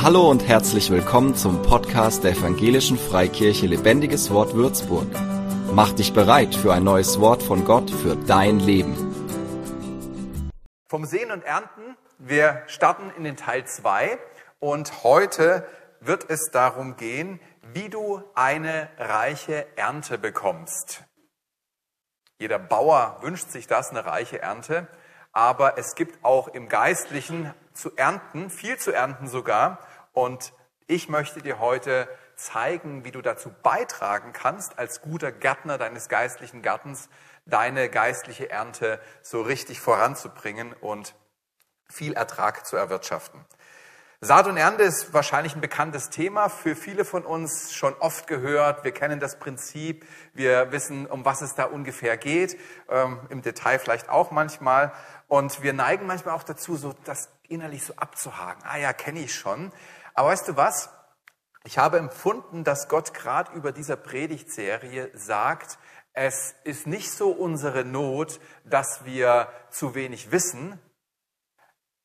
Hallo und herzlich willkommen zum Podcast der Evangelischen Freikirche Lebendiges Wort Würzburg. Mach dich bereit für ein neues Wort von Gott für dein Leben. Vom Sehen und Ernten, wir starten in den Teil 2 und heute wird es darum gehen, wie du eine reiche Ernte bekommst. Jeder Bauer wünscht sich das, eine reiche Ernte, aber es gibt auch im Geistlichen zu ernten, viel zu ernten sogar. Und ich möchte dir heute zeigen, wie du dazu beitragen kannst, als guter Gärtner deines geistlichen Gartens deine geistliche Ernte so richtig voranzubringen und viel Ertrag zu erwirtschaften. Saat und Ernte ist wahrscheinlich ein bekanntes Thema, für viele von uns schon oft gehört. Wir kennen das Prinzip, wir wissen, um was es da ungefähr geht, ähm, im Detail vielleicht auch manchmal. Und wir neigen manchmal auch dazu, so das innerlich so abzuhaken. Ah ja, kenne ich schon. Aber weißt du was? Ich habe empfunden, dass Gott gerade über dieser Predigtserie sagt, es ist nicht so unsere Not, dass wir zu wenig wissen.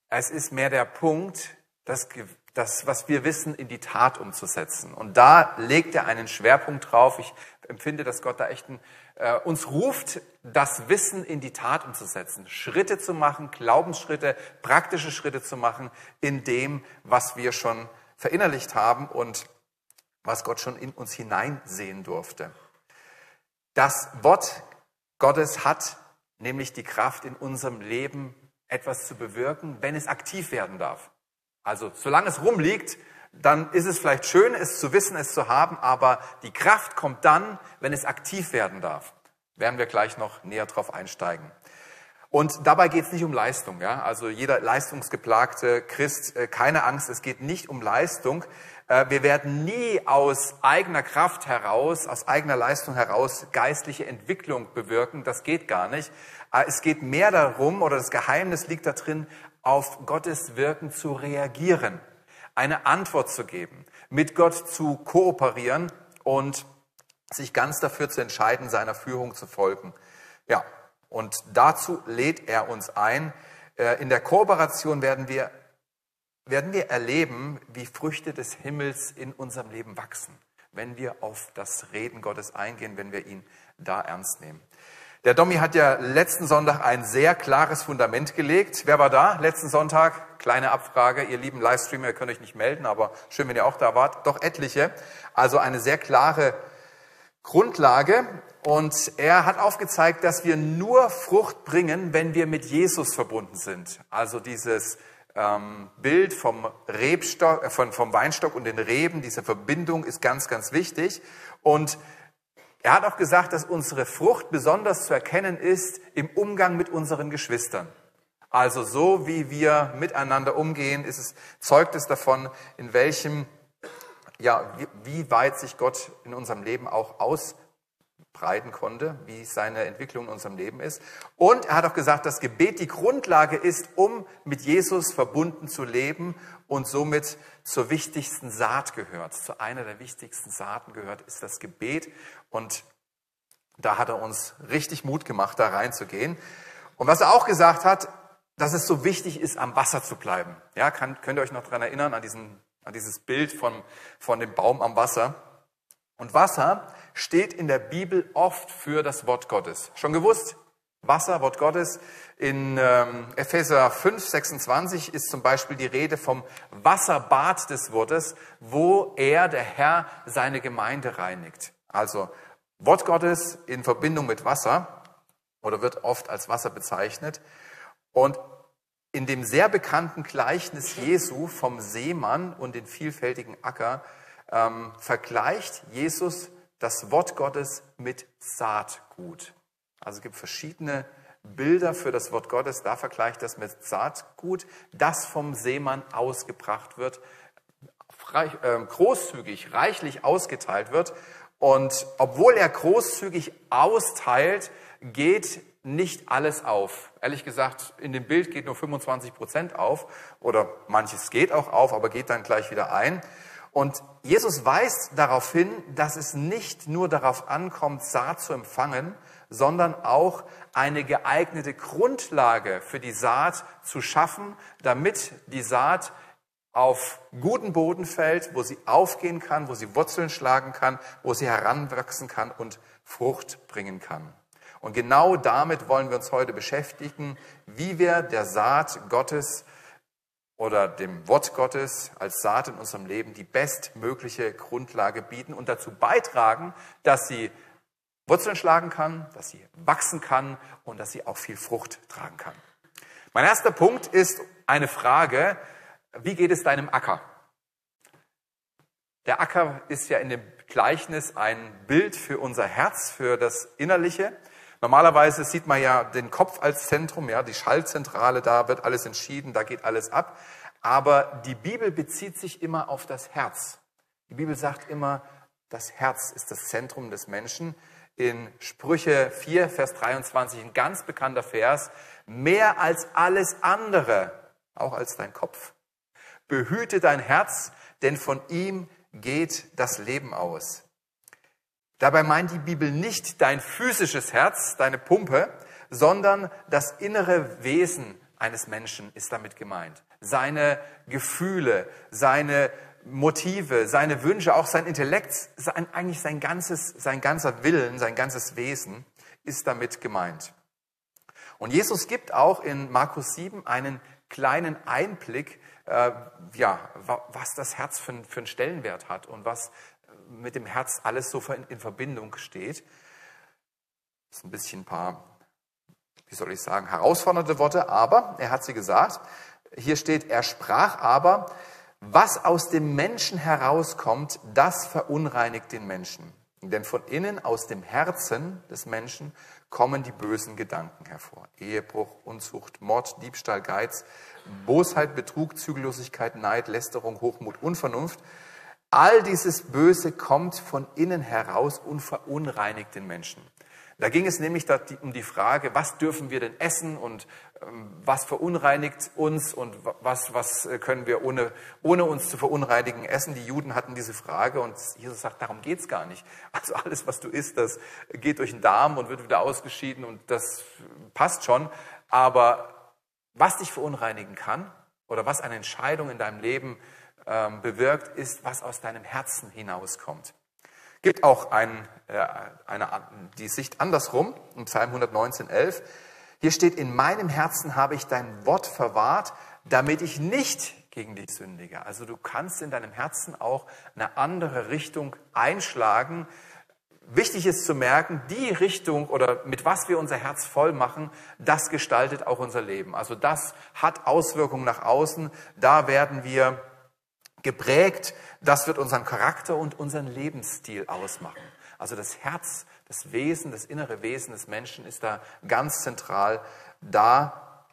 Es ist mehr der Punkt, das, das, was wir wissen, in die Tat umzusetzen. Und da legt er einen Schwerpunkt drauf. Ich empfinde, dass Gott da echt ein, äh, uns ruft, das Wissen in die Tat umzusetzen. Schritte zu machen, Glaubensschritte, praktische Schritte zu machen in dem, was wir schon verinnerlicht haben und was Gott schon in uns hineinsehen durfte. Das Wort Gottes hat nämlich die Kraft in unserem Leben etwas zu bewirken, wenn es aktiv werden darf. Also solange es rumliegt, dann ist es vielleicht schön, es zu wissen, es zu haben, aber die Kraft kommt dann, wenn es aktiv werden darf. Werden wir gleich noch näher drauf einsteigen. Und dabei geht es nicht um Leistung. Ja? Also jeder leistungsgeplagte Christ, äh, keine Angst, es geht nicht um Leistung. Äh, wir werden nie aus eigener Kraft heraus, aus eigener Leistung heraus geistliche Entwicklung bewirken. Das geht gar nicht. Äh, es geht mehr darum, oder das Geheimnis liegt darin, auf Gottes Wirken zu reagieren, eine Antwort zu geben, mit Gott zu kooperieren und sich ganz dafür zu entscheiden, seiner Führung zu folgen. Ja, und dazu lädt er uns ein. Äh, in der Kooperation werden wir, werden wir erleben, wie Früchte des Himmels in unserem Leben wachsen, wenn wir auf das Reden Gottes eingehen, wenn wir ihn da ernst nehmen. Der Domi hat ja letzten Sonntag ein sehr klares Fundament gelegt. Wer war da letzten Sonntag? Kleine Abfrage. Ihr lieben Livestreamer, ihr könnt euch nicht melden, aber schön, wenn ihr auch da wart. Doch etliche. Also eine sehr klare Grundlage. Und er hat aufgezeigt, dass wir nur Frucht bringen, wenn wir mit Jesus verbunden sind. Also dieses ähm, Bild vom Rebstock, äh, von, vom Weinstock und den Reben, diese Verbindung ist ganz, ganz wichtig. Und er hat auch gesagt, dass unsere Frucht besonders zu erkennen ist im Umgang mit unseren Geschwistern. Also so wie wir miteinander umgehen, ist es, zeugt es davon, in welchem, ja, wie, wie weit sich Gott in unserem Leben auch ausbreiten konnte, wie seine Entwicklung in unserem Leben ist. Und er hat auch gesagt, dass Gebet die Grundlage ist, um mit Jesus verbunden zu leben und somit zur wichtigsten Saat gehört. Zu einer der wichtigsten Saaten gehört ist das Gebet. Und da hat er uns richtig Mut gemacht, da reinzugehen. Und was er auch gesagt hat, dass es so wichtig ist, am Wasser zu bleiben. Ja, kann, könnt ihr euch noch dran erinnern, an, diesen, an dieses Bild von, von dem Baum am Wasser? Und Wasser steht in der Bibel oft für das Wort Gottes. Schon gewusst? Wasser, Wort Gottes. In ähm, Epheser 5, 26 ist zum Beispiel die Rede vom Wasserbad des Wortes, wo er, der Herr, seine Gemeinde reinigt. Also Wort Gottes in Verbindung mit Wasser oder wird oft als Wasser bezeichnet. Und in dem sehr bekannten Gleichnis Jesu vom Seemann und den vielfältigen Acker ähm, vergleicht Jesus das Wort Gottes mit Saatgut. Also es gibt verschiedene Bilder für das Wort Gottes. Da vergleicht das mit Saatgut, das vom Seemann ausgebracht wird, ähm, großzügig, reichlich ausgeteilt wird. Und obwohl er großzügig austeilt, geht nicht alles auf. Ehrlich gesagt, in dem Bild geht nur 25 Prozent auf oder manches geht auch auf, aber geht dann gleich wieder ein. Und Jesus weist darauf hin, dass es nicht nur darauf ankommt, Saat zu empfangen, sondern auch eine geeignete Grundlage für die Saat zu schaffen, damit die Saat auf guten Boden fällt, wo sie aufgehen kann, wo sie Wurzeln schlagen kann, wo sie heranwachsen kann und Frucht bringen kann. Und genau damit wollen wir uns heute beschäftigen, wie wir der Saat Gottes oder dem Wort Gottes als Saat in unserem Leben die bestmögliche Grundlage bieten und dazu beitragen, dass sie Wurzeln schlagen kann, dass sie wachsen kann und dass sie auch viel Frucht tragen kann. Mein erster Punkt ist eine Frage, wie geht es deinem Acker? Der Acker ist ja in dem Gleichnis ein Bild für unser Herz, für das Innerliche. Normalerweise sieht man ja den Kopf als Zentrum, ja, die Schaltzentrale, da wird alles entschieden, da geht alles ab. Aber die Bibel bezieht sich immer auf das Herz. Die Bibel sagt immer, das Herz ist das Zentrum des Menschen. In Sprüche 4, Vers 23, ein ganz bekannter Vers, mehr als alles andere, auch als dein Kopf. Behüte dein Herz, denn von ihm geht das Leben aus. Dabei meint die Bibel nicht dein physisches Herz, deine Pumpe, sondern das innere Wesen eines Menschen ist damit gemeint. Seine Gefühle, seine Motive, seine Wünsche, auch sein Intellekt, sein, eigentlich sein ganzes, sein ganzer Willen, sein ganzes Wesen ist damit gemeint. Und Jesus gibt auch in Markus 7 einen kleinen Einblick, äh, ja, was das Herz für, für einen Stellenwert hat und was mit dem Herz alles so in, in Verbindung steht. Das ist ein bisschen ein paar, wie soll ich sagen, herausfordernde Worte, aber er hat sie gesagt. Hier steht, er sprach aber, was aus dem Menschen herauskommt, das verunreinigt den Menschen. Denn von innen, aus dem Herzen des Menschen, kommen die bösen Gedanken hervor. Ehebruch, Unzucht, Mord, Diebstahl, Geiz, Bosheit, Betrug, Zügellosigkeit, Neid, Lästerung, Hochmut, Unvernunft. All dieses Böse kommt von innen heraus und verunreinigt den Menschen. Da ging es nämlich um die Frage, was dürfen wir denn essen und ähm, was verunreinigt uns und was, was können wir ohne, ohne uns zu verunreinigen essen. Die Juden hatten diese Frage und Jesus sagt, darum geht's gar nicht. Also alles, was du isst, das geht durch den Darm und wird wieder ausgeschieden und das passt schon. Aber was dich verunreinigen kann oder was eine Entscheidung in deinem Leben ähm, bewirkt, ist, was aus deinem Herzen hinauskommt. Gibt auch ein, äh, eine, die Sicht andersrum, im Psalm 119, 11. Hier steht, in meinem Herzen habe ich dein Wort verwahrt, damit ich nicht gegen dich sündige. Also du kannst in deinem Herzen auch eine andere Richtung einschlagen. Wichtig ist zu merken, die Richtung oder mit was wir unser Herz voll machen, das gestaltet auch unser Leben. Also das hat Auswirkungen nach außen. Da werden wir geprägt. Das wird unseren Charakter und unseren Lebensstil ausmachen. Also das Herz, das Wesen, das innere Wesen des Menschen ist da ganz zentral. Da,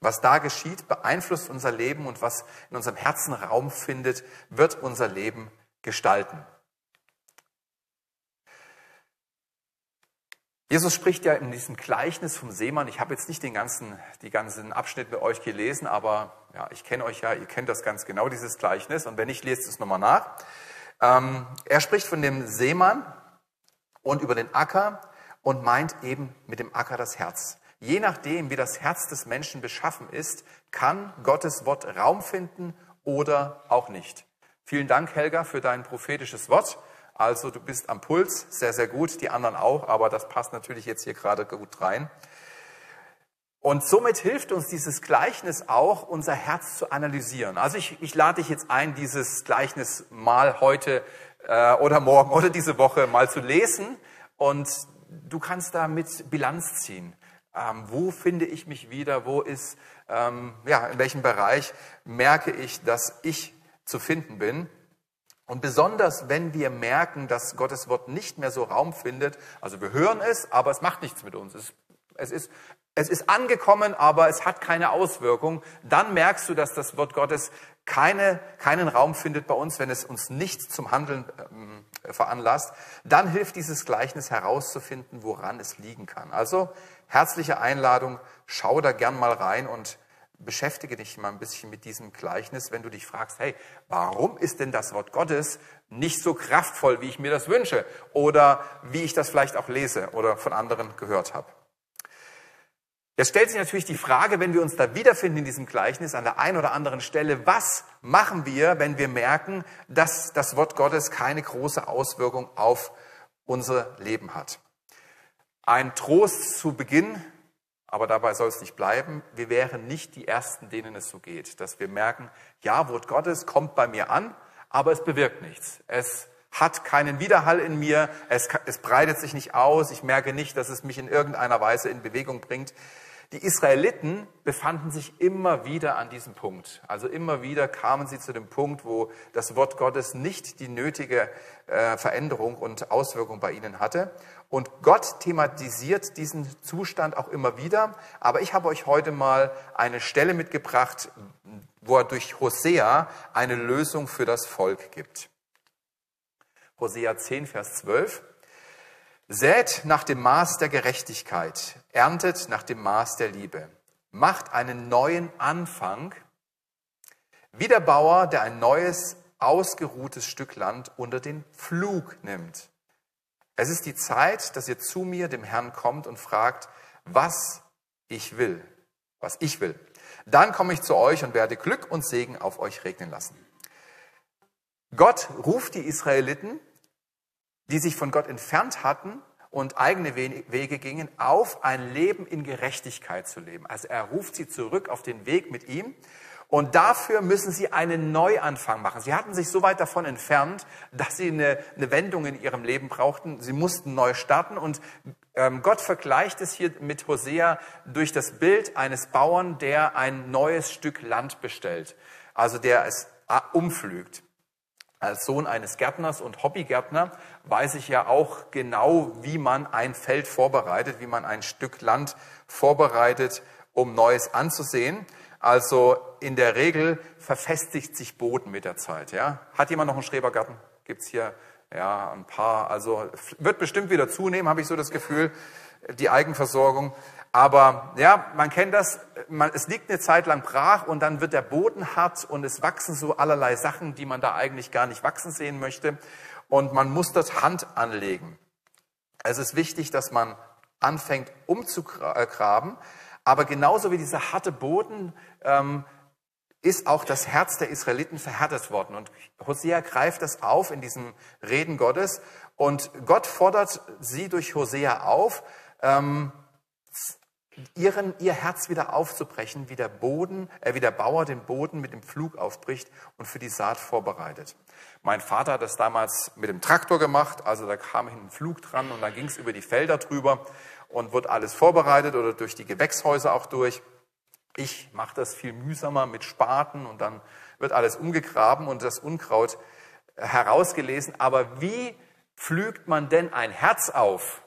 was da geschieht, beeinflusst unser Leben und was in unserem Herzen Raum findet, wird unser Leben gestalten. Jesus spricht ja in diesem Gleichnis vom Seemann. Ich habe jetzt nicht den ganzen, die ganzen Abschnitt mit euch gelesen, aber ja, ich kenne euch ja, ihr kennt das ganz genau, dieses Gleichnis. Und wenn nicht, lest es nochmal nach. Ähm, er spricht von dem Seemann und über den Acker und meint eben mit dem Acker das Herz. Je nachdem, wie das Herz des Menschen beschaffen ist, kann Gottes Wort Raum finden oder auch nicht. Vielen Dank, Helga, für dein prophetisches Wort. Also du bist am Puls, sehr, sehr gut, die anderen auch, aber das passt natürlich jetzt hier gerade gut rein. Und somit hilft uns dieses Gleichnis auch, unser Herz zu analysieren. Also ich, ich lade dich jetzt ein, dieses Gleichnis mal heute äh, oder morgen oder diese Woche mal zu lesen und du kannst damit Bilanz ziehen. Ähm, wo finde ich mich wieder? Wo ist, ähm, ja, in welchem Bereich merke ich, dass ich zu finden bin? Und besonders, wenn wir merken, dass Gottes Wort nicht mehr so Raum findet, also wir hören es, aber es macht nichts mit uns. Es, es, ist, es ist angekommen, aber es hat keine Auswirkung, dann merkst du, dass das Wort Gottes keine, keinen Raum findet bei uns, wenn es uns nicht zum Handeln ähm, veranlasst. Dann hilft dieses Gleichnis herauszufinden, woran es liegen kann. Also herzliche Einladung, schau da gern mal rein und beschäftige dich mal ein bisschen mit diesem Gleichnis, wenn du dich fragst, hey, warum ist denn das Wort Gottes nicht so kraftvoll, wie ich mir das wünsche oder wie ich das vielleicht auch lese oder von anderen gehört habe? Jetzt stellt sich natürlich die Frage, wenn wir uns da wiederfinden in diesem Gleichnis an der einen oder anderen Stelle, was machen wir, wenn wir merken, dass das Wort Gottes keine große Auswirkung auf unser Leben hat? Ein Trost zu Beginn, aber dabei soll es nicht bleiben, wir wären nicht die Ersten, denen es so geht, dass wir merken, ja, Wort Gottes kommt bei mir an, aber es bewirkt nichts. Es hat keinen Widerhall in mir, es, es breitet sich nicht aus, ich merke nicht, dass es mich in irgendeiner Weise in Bewegung bringt. Die Israeliten befanden sich immer wieder an diesem Punkt. Also immer wieder kamen sie zu dem Punkt, wo das Wort Gottes nicht die nötige äh, Veränderung und Auswirkung bei ihnen hatte. Und Gott thematisiert diesen Zustand auch immer wieder. Aber ich habe euch heute mal eine Stelle mitgebracht, wo er durch Hosea eine Lösung für das Volk gibt. Hosea 10, Vers 12. Sät nach dem Maß der Gerechtigkeit, erntet nach dem Maß der Liebe, macht einen neuen Anfang, wie der Bauer, der ein neues, ausgeruhtes Stück Land unter den Pflug nimmt. Es ist die Zeit, dass ihr zu mir, dem Herrn, kommt und fragt, was ich will, was ich will. Dann komme ich zu euch und werde Glück und Segen auf euch regnen lassen. Gott ruft die Israeliten die sich von Gott entfernt hatten und eigene Wege gingen, auf ein Leben in Gerechtigkeit zu leben. Also er ruft sie zurück auf den Weg mit ihm. Und dafür müssen sie einen Neuanfang machen. Sie hatten sich so weit davon entfernt, dass sie eine, eine Wendung in ihrem Leben brauchten. Sie mussten neu starten. Und ähm, Gott vergleicht es hier mit Hosea durch das Bild eines Bauern, der ein neues Stück Land bestellt. Also der es äh, umflügt. Als Sohn eines Gärtners und Hobbygärtner weiß ich ja auch genau, wie man ein Feld vorbereitet, wie man ein Stück Land vorbereitet, um Neues anzusehen. Also in der Regel verfestigt sich Boden mit der Zeit. Ja? Hat jemand noch einen Schrebergarten? Gibt's hier ja ein paar? Also wird bestimmt wieder zunehmen, habe ich so das Gefühl, die Eigenversorgung. Aber ja, man kennt das, man, es liegt eine Zeit lang brach und dann wird der Boden hart und es wachsen so allerlei Sachen, die man da eigentlich gar nicht wachsen sehen möchte. Und man muss dort Hand anlegen. Es ist wichtig, dass man anfängt umzugraben. Aber genauso wie dieser harte Boden ähm, ist auch das Herz der Israeliten verhärtet worden. Und Hosea greift das auf in diesem Reden Gottes. Und Gott fordert sie durch Hosea auf, ähm, ihren, ihr Herz wieder aufzubrechen, wie der Boden, äh, wie der Bauer den Boden mit dem Pflug aufbricht und für die Saat vorbereitet. Mein Vater hat das damals mit dem Traktor gemacht, also da kam ein Flug dran und dann ging es über die Felder drüber und wird alles vorbereitet oder durch die Gewächshäuser auch durch. Ich mache das viel mühsamer mit Spaten und dann wird alles umgegraben und das Unkraut herausgelesen. Aber wie pflügt man denn ein Herz auf?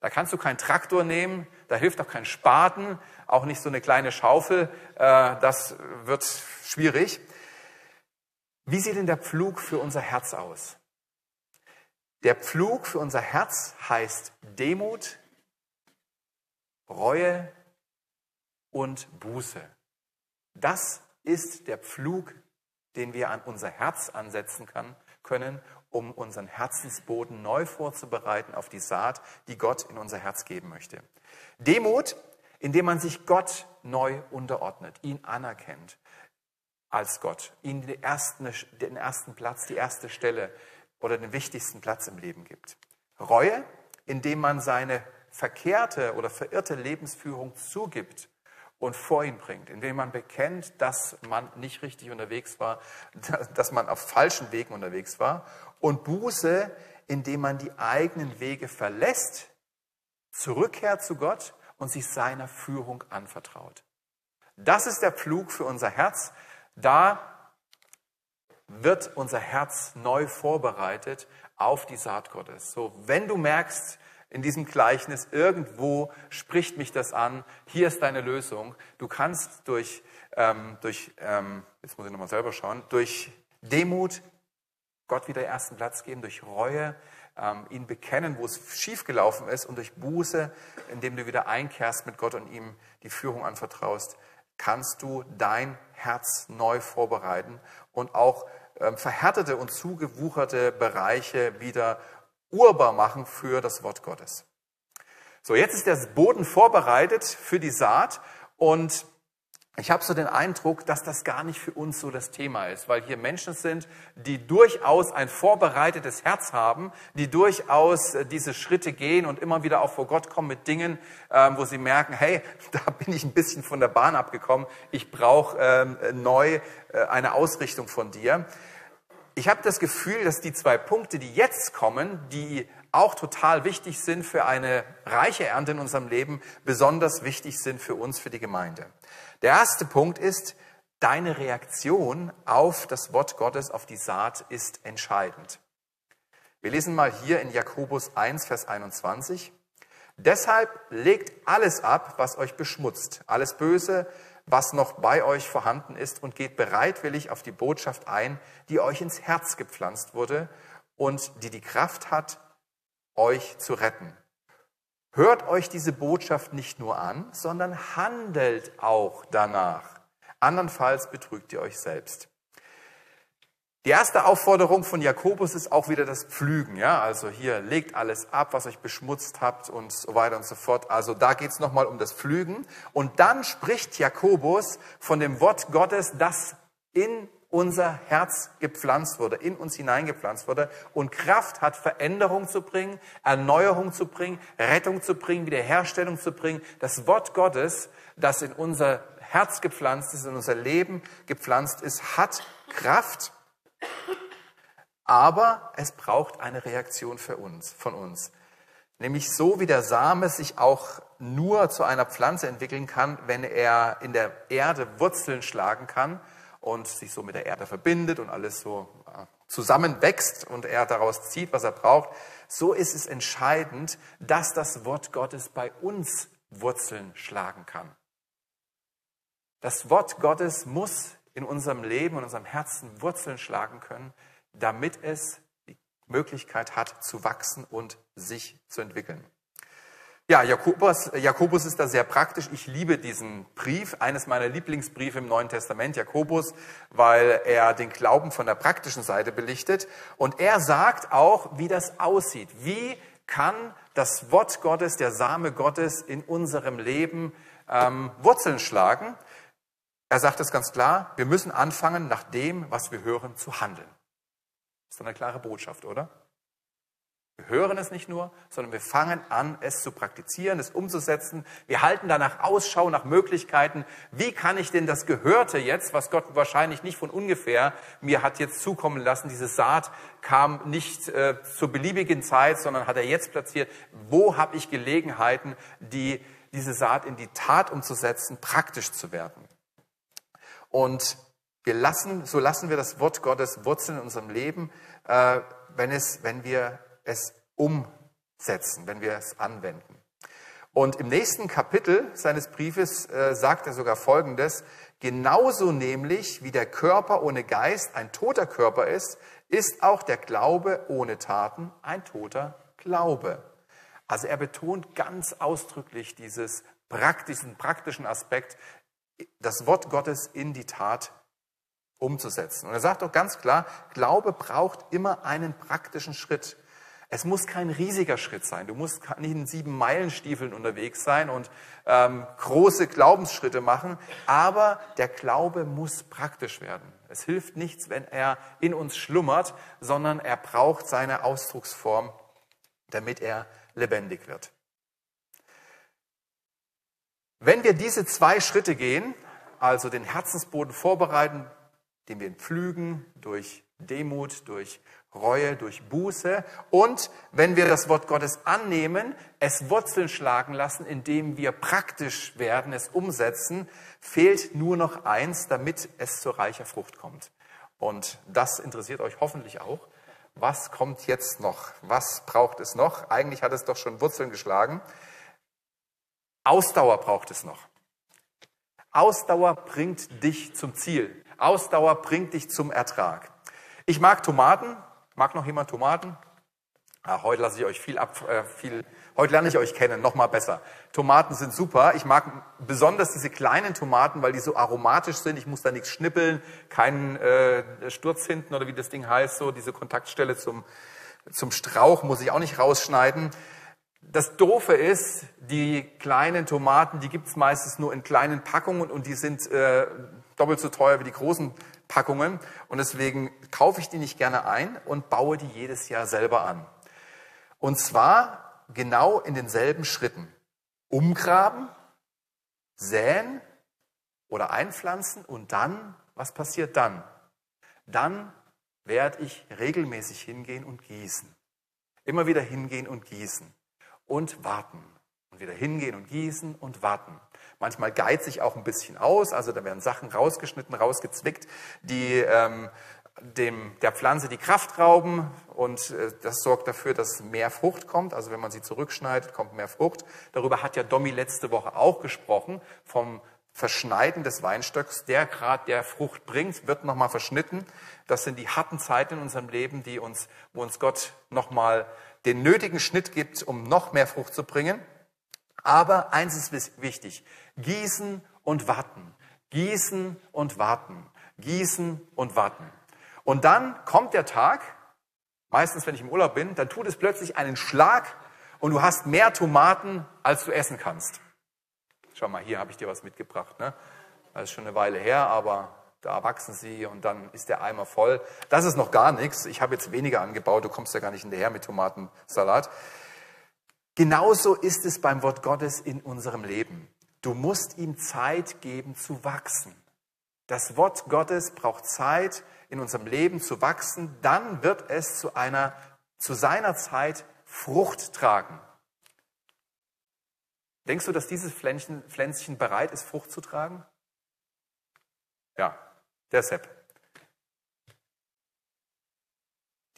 Da kannst du keinen Traktor nehmen, da hilft auch kein Spaten, auch nicht so eine kleine Schaufel. Äh, das wird schwierig. Wie sieht denn der Pflug für unser Herz aus? Der Pflug für unser Herz heißt Demut, Reue und Buße. Das ist der Pflug, den wir an unser Herz ansetzen können, um unseren Herzensboden neu vorzubereiten auf die Saat, die Gott in unser Herz geben möchte. Demut, indem man sich Gott neu unterordnet, ihn anerkennt als Gott, ihn den ersten, den ersten Platz, die erste Stelle oder den wichtigsten Platz im Leben gibt. Reue, indem man seine verkehrte oder verirrte Lebensführung zugibt und vor ihn bringt, indem man bekennt, dass man nicht richtig unterwegs war, dass man auf falschen Wegen unterwegs war. Und Buße, indem man die eigenen Wege verlässt, zurückkehrt zu Gott und sich seiner Führung anvertraut. Das ist der Pflug für unser Herz. Da wird unser Herz neu vorbereitet auf die Saat Gottes. So, wenn du merkst, in diesem Gleichnis, irgendwo spricht mich das an, hier ist deine Lösung. Du kannst durch, ähm, durch ähm, jetzt muss ich nochmal selber schauen, durch Demut Gott wieder ersten Platz geben, durch Reue ähm, ihn bekennen, wo es schiefgelaufen ist und durch Buße, indem du wieder einkehrst mit Gott und ihm die Führung anvertraust, kannst du dein Herz neu vorbereiten und auch ähm, verhärtete und zugewucherte Bereiche wieder urbar machen für das Wort Gottes. So, jetzt ist der Boden vorbereitet für die Saat und ich habe so den Eindruck, dass das gar nicht für uns so das Thema ist, weil hier Menschen sind, die durchaus ein vorbereitetes Herz haben, die durchaus äh, diese Schritte gehen und immer wieder auch vor Gott kommen mit Dingen, ähm, wo sie merken, hey, da bin ich ein bisschen von der Bahn abgekommen, ich brauche ähm, neu äh, eine Ausrichtung von dir. Ich habe das Gefühl, dass die zwei Punkte, die jetzt kommen, die auch total wichtig sind für eine reiche Ernte in unserem Leben, besonders wichtig sind für uns, für die Gemeinde. Der erste Punkt ist, deine Reaktion auf das Wort Gottes, auf die Saat ist entscheidend. Wir lesen mal hier in Jakobus 1, Vers 21. Deshalb legt alles ab, was euch beschmutzt, alles Böse, was noch bei euch vorhanden ist, und geht bereitwillig auf die Botschaft ein, die euch ins Herz gepflanzt wurde und die die Kraft hat, euch zu retten. Hört euch diese Botschaft nicht nur an, sondern handelt auch danach. Andernfalls betrügt ihr euch selbst. Die erste Aufforderung von Jakobus ist auch wieder das Pflügen. Ja? Also hier legt alles ab, was euch beschmutzt habt und so weiter und so fort. Also da geht es nochmal um das Pflügen. Und dann spricht Jakobus von dem Wort Gottes, das in unser Herz gepflanzt wurde, in uns hineingepflanzt wurde und Kraft hat, Veränderung zu bringen, Erneuerung zu bringen, Rettung zu bringen, Wiederherstellung zu bringen. Das Wort Gottes, das in unser Herz gepflanzt ist, in unser Leben gepflanzt ist, hat Kraft, aber es braucht eine Reaktion für uns, von uns. Nämlich so wie der Same sich auch nur zu einer Pflanze entwickeln kann, wenn er in der Erde Wurzeln schlagen kann, und sich so mit der Erde verbindet und alles so äh, zusammenwächst und er daraus zieht, was er braucht, so ist es entscheidend, dass das Wort Gottes bei uns Wurzeln schlagen kann. Das Wort Gottes muss in unserem Leben und unserem Herzen Wurzeln schlagen können, damit es die Möglichkeit hat zu wachsen und sich zu entwickeln. Ja, Jakobus, Jakobus ist da sehr praktisch. Ich liebe diesen Brief, eines meiner Lieblingsbriefe im Neuen Testament, Jakobus, weil er den Glauben von der praktischen Seite belichtet. Und er sagt auch, wie das aussieht. Wie kann das Wort Gottes, der Same Gottes in unserem Leben ähm, Wurzeln schlagen? Er sagt es ganz klar, wir müssen anfangen, nach dem, was wir hören, zu handeln. Ist doch eine klare Botschaft, oder? Wir hören es nicht nur, sondern wir fangen an, es zu praktizieren, es umzusetzen. Wir halten danach Ausschau nach Möglichkeiten. Wie kann ich denn das Gehörte jetzt, was Gott wahrscheinlich nicht von ungefähr mir hat jetzt zukommen lassen, diese Saat kam nicht äh, zur beliebigen Zeit, sondern hat er jetzt platziert. Wo habe ich Gelegenheiten, die, diese Saat in die Tat umzusetzen, praktisch zu werden? Und wir lassen, so lassen wir das Wort Gottes wurzeln in unserem Leben, äh, wenn, es, wenn wir es umsetzen, wenn wir es anwenden. Und im nächsten Kapitel seines Briefes äh, sagt er sogar Folgendes, genauso nämlich wie der Körper ohne Geist ein toter Körper ist, ist auch der Glaube ohne Taten ein toter Glaube. Also er betont ganz ausdrücklich dieses praktischen, praktischen Aspekt, das Wort Gottes in die Tat umzusetzen. Und er sagt auch ganz klar, Glaube braucht immer einen praktischen Schritt. Es muss kein riesiger Schritt sein. Du musst nicht in sieben Meilenstiefeln unterwegs sein und ähm, große Glaubensschritte machen, aber der Glaube muss praktisch werden. Es hilft nichts, wenn er in uns schlummert, sondern er braucht seine Ausdrucksform, damit er lebendig wird. Wenn wir diese zwei Schritte gehen, also den Herzensboden vorbereiten, den wir pflügen durch Demut, durch Reue, durch Buße. Und wenn wir das Wort Gottes annehmen, es Wurzeln schlagen lassen, indem wir praktisch werden, es umsetzen, fehlt nur noch eins, damit es zur reicher Frucht kommt. Und das interessiert euch hoffentlich auch. Was kommt jetzt noch? Was braucht es noch? Eigentlich hat es doch schon Wurzeln geschlagen. Ausdauer braucht es noch. Ausdauer bringt dich zum Ziel. Ausdauer bringt dich zum Ertrag. Ich mag Tomaten. Mag noch jemand Tomaten? Ah, heute lasse ich euch viel ab, äh, viel, heute lerne ich euch kennen, noch mal besser. Tomaten sind super. Ich mag besonders diese kleinen Tomaten, weil die so aromatisch sind. Ich muss da nichts schnippeln, keinen äh, Sturz hinten oder wie das Ding heißt, so diese Kontaktstelle zum, zum Strauch muss ich auch nicht rausschneiden. Das Doofe ist, die kleinen Tomaten, die gibt's meistens nur in kleinen Packungen und die sind äh, doppelt so teuer wie die großen Packungen. Und deswegen kaufe ich die nicht gerne ein und baue die jedes Jahr selber an. Und zwar genau in denselben Schritten. Umgraben, säen oder einpflanzen und dann, was passiert dann? Dann werde ich regelmäßig hingehen und gießen. Immer wieder hingehen und gießen und warten. Und wieder hingehen und gießen und warten. Manchmal geizt sich auch ein bisschen aus, also da werden Sachen rausgeschnitten, rausgezwickt, die ähm, dem, der Pflanze die Kraft rauben und äh, das sorgt dafür, dass mehr Frucht kommt. Also wenn man sie zurückschneidet, kommt mehr Frucht. Darüber hat ja Domi letzte Woche auch gesprochen, vom Verschneiden des Weinstocks, der gerade der Frucht bringt, wird nochmal verschnitten. Das sind die harten Zeiten in unserem Leben, die uns, wo uns Gott nochmal den nötigen Schnitt gibt, um noch mehr Frucht zu bringen. Aber eins ist wichtig. Gießen und warten. Gießen und warten. Gießen und warten. Und dann kommt der Tag, meistens wenn ich im Urlaub bin, dann tut es plötzlich einen Schlag und du hast mehr Tomaten, als du essen kannst. Schau mal, hier habe ich dir was mitgebracht. Ne? Das ist schon eine Weile her, aber da wachsen sie und dann ist der Eimer voll. Das ist noch gar nichts. Ich habe jetzt weniger angebaut, du kommst ja gar nicht hinterher mit Tomatensalat. Genauso ist es beim Wort Gottes in unserem Leben. Du musst ihm Zeit geben zu wachsen. Das Wort Gottes braucht Zeit in unserem Leben zu wachsen, dann wird es zu einer zu seiner Zeit Frucht tragen. Denkst du, dass dieses Pflänzchen, Pflänzchen bereit ist, Frucht zu tragen? Ja, der Sepp.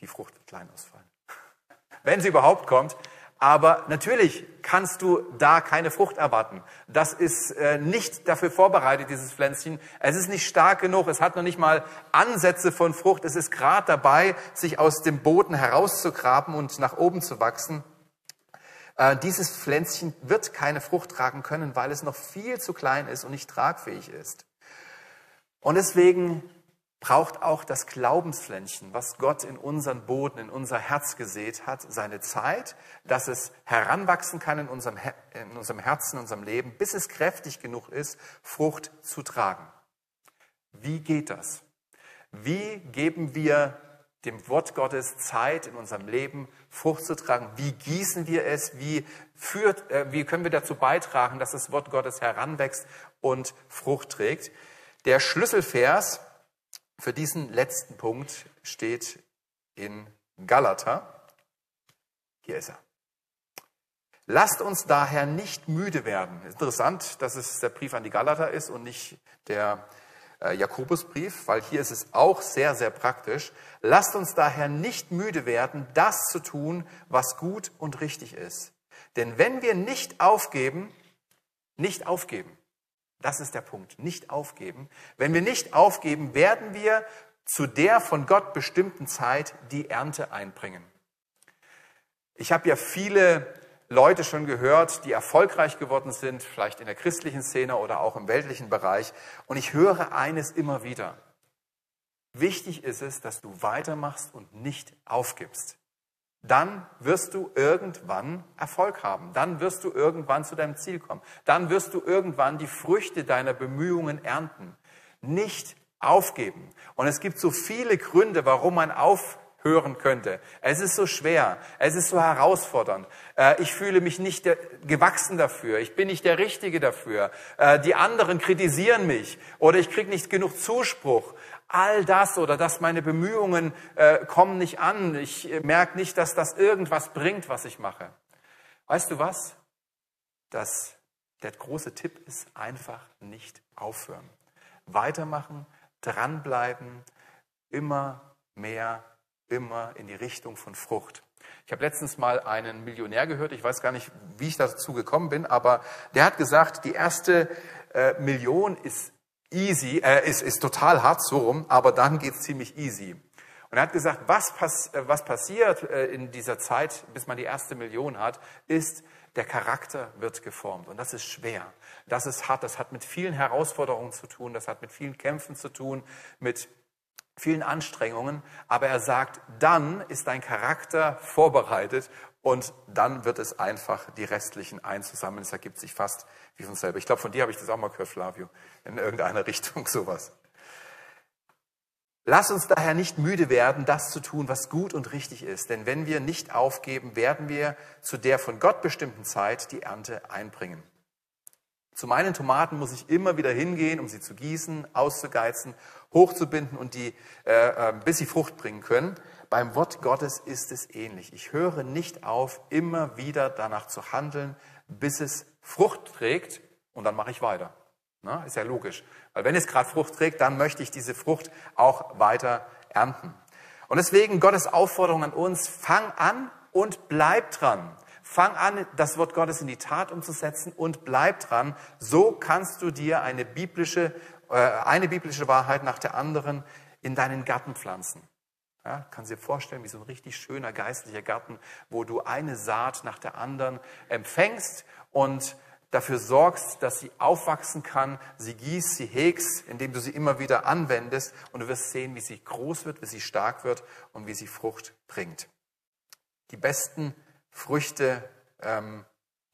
Die Frucht wird klein ausfallen. Wenn sie überhaupt kommt. Aber natürlich kannst du da keine Frucht erwarten. Das ist äh, nicht dafür vorbereitet, dieses Pflänzchen. Es ist nicht stark genug. Es hat noch nicht mal Ansätze von Frucht. Es ist gerade dabei, sich aus dem Boden herauszugraben und nach oben zu wachsen. Äh, dieses Pflänzchen wird keine Frucht tragen können, weil es noch viel zu klein ist und nicht tragfähig ist. Und deswegen braucht auch das Glaubenspflänzchen, was Gott in unseren Boden, in unser Herz gesät hat, seine Zeit, dass es heranwachsen kann in unserem, in unserem Herzen, in unserem Leben, bis es kräftig genug ist, Frucht zu tragen. Wie geht das? Wie geben wir dem Wort Gottes Zeit in unserem Leben Frucht zu tragen? Wie gießen wir es? Wie, führt, äh, wie können wir dazu beitragen, dass das Wort Gottes heranwächst und Frucht trägt? Der Schlüsselvers für diesen letzten Punkt steht in Galater. Hier ist er. Lasst uns daher nicht müde werden. Interessant, dass es der Brief an die Galater ist und nicht der äh, Jakobusbrief, weil hier ist es auch sehr, sehr praktisch. Lasst uns daher nicht müde werden, das zu tun, was gut und richtig ist. Denn wenn wir nicht aufgeben, nicht aufgeben, das ist der Punkt, nicht aufgeben. Wenn wir nicht aufgeben, werden wir zu der von Gott bestimmten Zeit die Ernte einbringen. Ich habe ja viele Leute schon gehört, die erfolgreich geworden sind, vielleicht in der christlichen Szene oder auch im weltlichen Bereich. Und ich höre eines immer wieder. Wichtig ist es, dass du weitermachst und nicht aufgibst. Dann wirst du irgendwann Erfolg haben. Dann wirst du irgendwann zu deinem Ziel kommen. Dann wirst du irgendwann die Früchte deiner Bemühungen ernten. Nicht aufgeben. Und es gibt so viele Gründe, warum man auf hören könnte. Es ist so schwer, es ist so herausfordernd. Äh, ich fühle mich nicht gewachsen dafür, ich bin nicht der Richtige dafür. Äh, die anderen kritisieren mich oder ich kriege nicht genug Zuspruch. All das oder dass meine Bemühungen äh, kommen nicht an. Ich merke nicht, dass das irgendwas bringt, was ich mache. Weißt du was? Das, der große Tipp ist einfach nicht aufhören. Weitermachen, dranbleiben, immer mehr immer in die Richtung von Frucht. Ich habe letztens mal einen Millionär gehört, ich weiß gar nicht, wie ich dazu gekommen bin, aber der hat gesagt, die erste äh, Million ist easy, äh, ist, ist total hart so rum, aber dann geht's ziemlich easy. Und er hat gesagt, was, pass, äh, was passiert äh, in dieser Zeit, bis man die erste Million hat, ist, der Charakter wird geformt. Und das ist schwer. Das ist hart. Das hat mit vielen Herausforderungen zu tun. Das hat mit vielen Kämpfen zu tun, mit vielen Anstrengungen, aber er sagt, dann ist dein Charakter vorbereitet und dann wird es einfach die restlichen einzusammeln. Es ergibt sich fast wie von selber. Ich glaube, von dir habe ich das auch mal gehört, Flavio, in irgendeiner Richtung sowas. Lass uns daher nicht müde werden, das zu tun, was gut und richtig ist. Denn wenn wir nicht aufgeben, werden wir zu der von Gott bestimmten Zeit die Ernte einbringen. Zu meinen Tomaten muss ich immer wieder hingehen, um sie zu gießen, auszugeizen, hochzubinden und die, äh, äh, bis sie Frucht bringen können. Beim Wort Gottes ist es ähnlich. Ich höre nicht auf, immer wieder danach zu handeln, bis es Frucht trägt und dann mache ich weiter. Na, ist ja logisch. Weil wenn es gerade Frucht trägt, dann möchte ich diese Frucht auch weiter ernten. Und deswegen Gottes Aufforderung an uns, fang an und bleib dran. Fang an, das Wort Gottes in die Tat umzusetzen und bleib dran. So kannst du dir eine biblische, äh, eine biblische Wahrheit nach der anderen in deinen Garten pflanzen. Ja, kannst dir vorstellen, wie so ein richtig schöner geistlicher Garten, wo du eine Saat nach der anderen empfängst und dafür sorgst, dass sie aufwachsen kann, sie gießt, sie hegst, indem du sie immer wieder anwendest und du wirst sehen, wie sie groß wird, wie sie stark wird und wie sie Frucht bringt. Die besten Früchte ähm,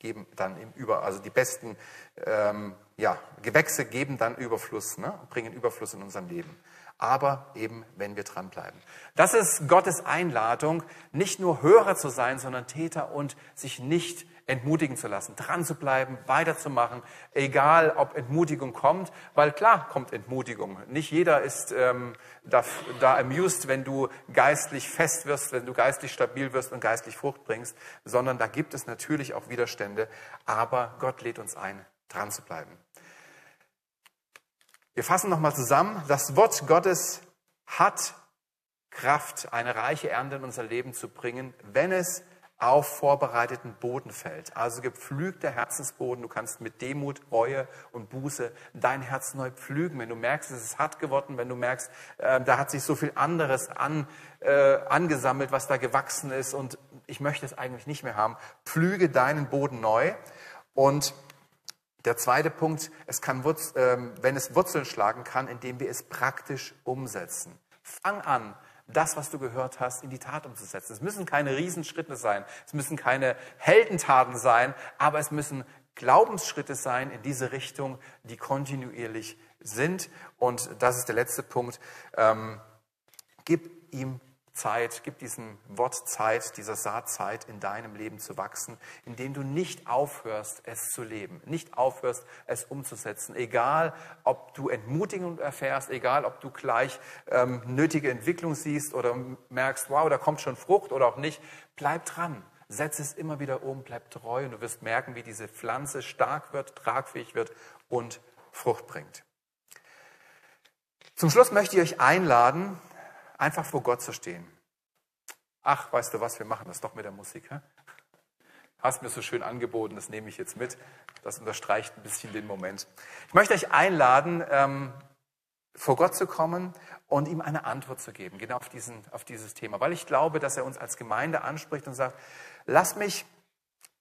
geben dann im Über, also die besten ähm, ja, Gewächse geben dann Überfluss, ne, bringen Überfluss in unserem Leben aber eben, wenn wir dranbleiben. Das ist Gottes Einladung, nicht nur Hörer zu sein, sondern Täter und sich nicht entmutigen zu lassen, dran zu bleiben, weiterzumachen, egal ob Entmutigung kommt, weil klar kommt Entmutigung. Nicht jeder ist ähm, da, da amused, wenn du geistlich fest wirst, wenn du geistlich stabil wirst und geistlich Frucht bringst, sondern da gibt es natürlich auch Widerstände, aber Gott lädt uns ein, dran zu bleiben. Wir fassen nochmal zusammen. Das Wort Gottes hat Kraft, eine reiche Ernte in unser Leben zu bringen, wenn es auf vorbereiteten Boden fällt. Also gepflügter Herzensboden. Du kannst mit Demut, Reue und Buße dein Herz neu pflügen. Wenn du merkst, es ist hart geworden, wenn du merkst, äh, da hat sich so viel anderes an, äh, angesammelt, was da gewachsen ist und ich möchte es eigentlich nicht mehr haben, pflüge deinen Boden neu. Und der zweite Punkt, es kann, äh, wenn es Wurzeln schlagen kann, indem wir es praktisch umsetzen. Fang an, das, was du gehört hast, in die Tat umzusetzen. Es müssen keine Riesenschritte sein, es müssen keine Heldentaten sein, aber es müssen Glaubensschritte sein in diese Richtung, die kontinuierlich sind. Und das ist der letzte Punkt. Ähm, gib ihm Zeit, gib diesem Wort Zeit, dieser Saat Zeit in deinem Leben zu wachsen, indem du nicht aufhörst, es zu leben, nicht aufhörst, es umzusetzen. Egal, ob du Entmutigung erfährst, egal, ob du gleich ähm, nötige Entwicklung siehst oder merkst, wow, da kommt schon Frucht oder auch nicht, bleib dran. Setz es immer wieder um, bleib treu und du wirst merken, wie diese Pflanze stark wird, tragfähig wird und Frucht bringt. Zum Schluss möchte ich euch einladen, einfach vor Gott zu stehen. Ach, weißt du was, wir machen das doch mit der Musik. Hä? Hast mir so schön angeboten, das nehme ich jetzt mit. Das unterstreicht ein bisschen den Moment. Ich möchte euch einladen, ähm, vor Gott zu kommen und ihm eine Antwort zu geben, genau auf, diesen, auf dieses Thema. Weil ich glaube, dass er uns als Gemeinde anspricht und sagt, lass mich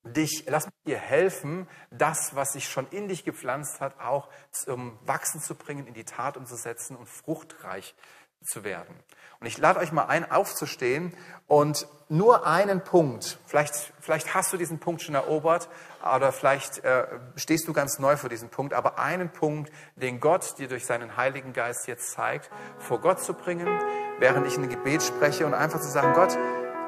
dich, lass mich dir helfen, das, was sich schon in dich gepflanzt hat, auch zum Wachsen zu bringen, in die Tat umzusetzen und fruchtreich zu werden. Und ich lade euch mal ein, aufzustehen und nur einen Punkt, vielleicht, vielleicht hast du diesen Punkt schon erobert oder vielleicht äh, stehst du ganz neu vor diesem Punkt, aber einen Punkt, den Gott dir durch seinen Heiligen Geist jetzt zeigt, vor Gott zu bringen, während ich in ein Gebet spreche und einfach zu sagen, Gott,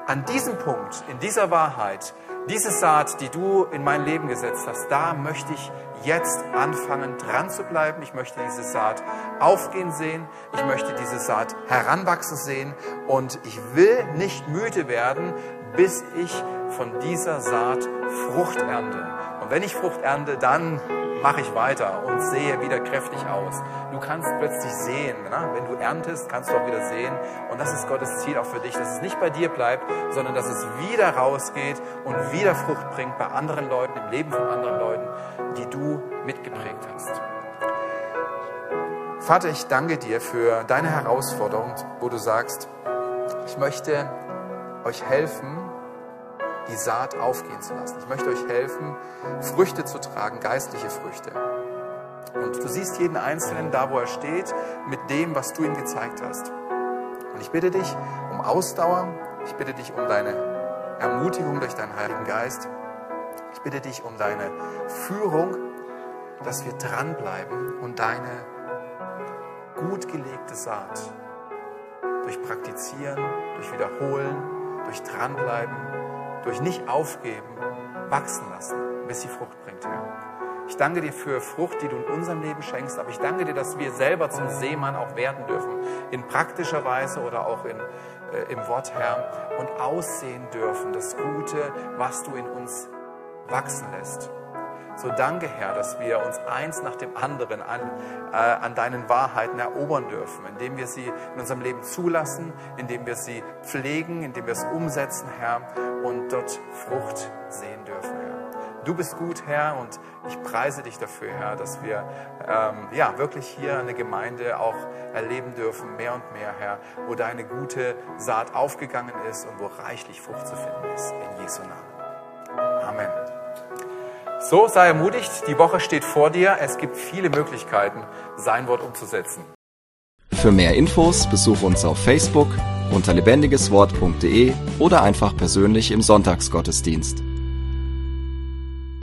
an diesem Punkt, in dieser Wahrheit, diese Saat, die du in mein Leben gesetzt hast, da möchte ich jetzt anfangen, dran zu bleiben. Ich möchte diese Saat aufgehen sehen. Ich möchte diese Saat heranwachsen sehen. Und ich will nicht müde werden, bis ich von dieser Saat Frucht ernte. Und wenn ich Frucht ernte, dann mache ich weiter und sehe wieder kräftig aus. Du kannst plötzlich sehen, ne? wenn du erntest, kannst du auch wieder sehen. Und das ist Gottes Ziel auch für dich, dass es nicht bei dir bleibt, sondern dass es wieder rausgeht und wieder Frucht bringt bei anderen Leuten, im Leben von anderen Leuten, die du mitgeprägt hast. Vater, ich danke dir für deine Herausforderung, wo du sagst, ich möchte euch helfen, die Saat aufgehen zu lassen. Ich möchte euch helfen, Früchte zu tragen, geistliche Früchte. Und du siehst jeden Einzelnen da, wo er steht, mit dem, was du ihm gezeigt hast. bitte dich um Ausdauer. Ich bitte dich um deine Ermutigung durch deinen Heiligen Geist. Ich bitte dich um deine Führung, dass wir dranbleiben und deine gut gelegte Saat durch Praktizieren, durch Wiederholen, durch Dranbleiben, durch nicht aufgeben, wachsen lassen, bis sie Frucht bringt, Herr. Ich danke dir für Frucht, die du in unserem Leben schenkst, aber ich danke dir, dass wir selber zum Seemann auch werden dürfen, in praktischer Weise oder auch in, äh, im Wort, Herr, und aussehen dürfen, das Gute, was du in uns wachsen lässt. So danke, Herr, dass wir uns eins nach dem anderen an, äh, an deinen Wahrheiten erobern dürfen, indem wir sie in unserem Leben zulassen, indem wir sie pflegen, indem wir es umsetzen, Herr, und dort Frucht sehen dürfen, Herr. Du bist gut, Herr, und ich preise dich dafür, Herr, dass wir ähm, ja, wirklich hier eine Gemeinde auch erleben dürfen, mehr und mehr, Herr, wo deine gute Saat aufgegangen ist und wo reichlich Frucht zu finden ist. In Jesu Namen. Amen. So, sei ermutigt, die Woche steht vor dir. Es gibt viele Möglichkeiten, sein Wort umzusetzen. Für mehr Infos besuche uns auf Facebook unter lebendigeswort.de oder einfach persönlich im Sonntagsgottesdienst.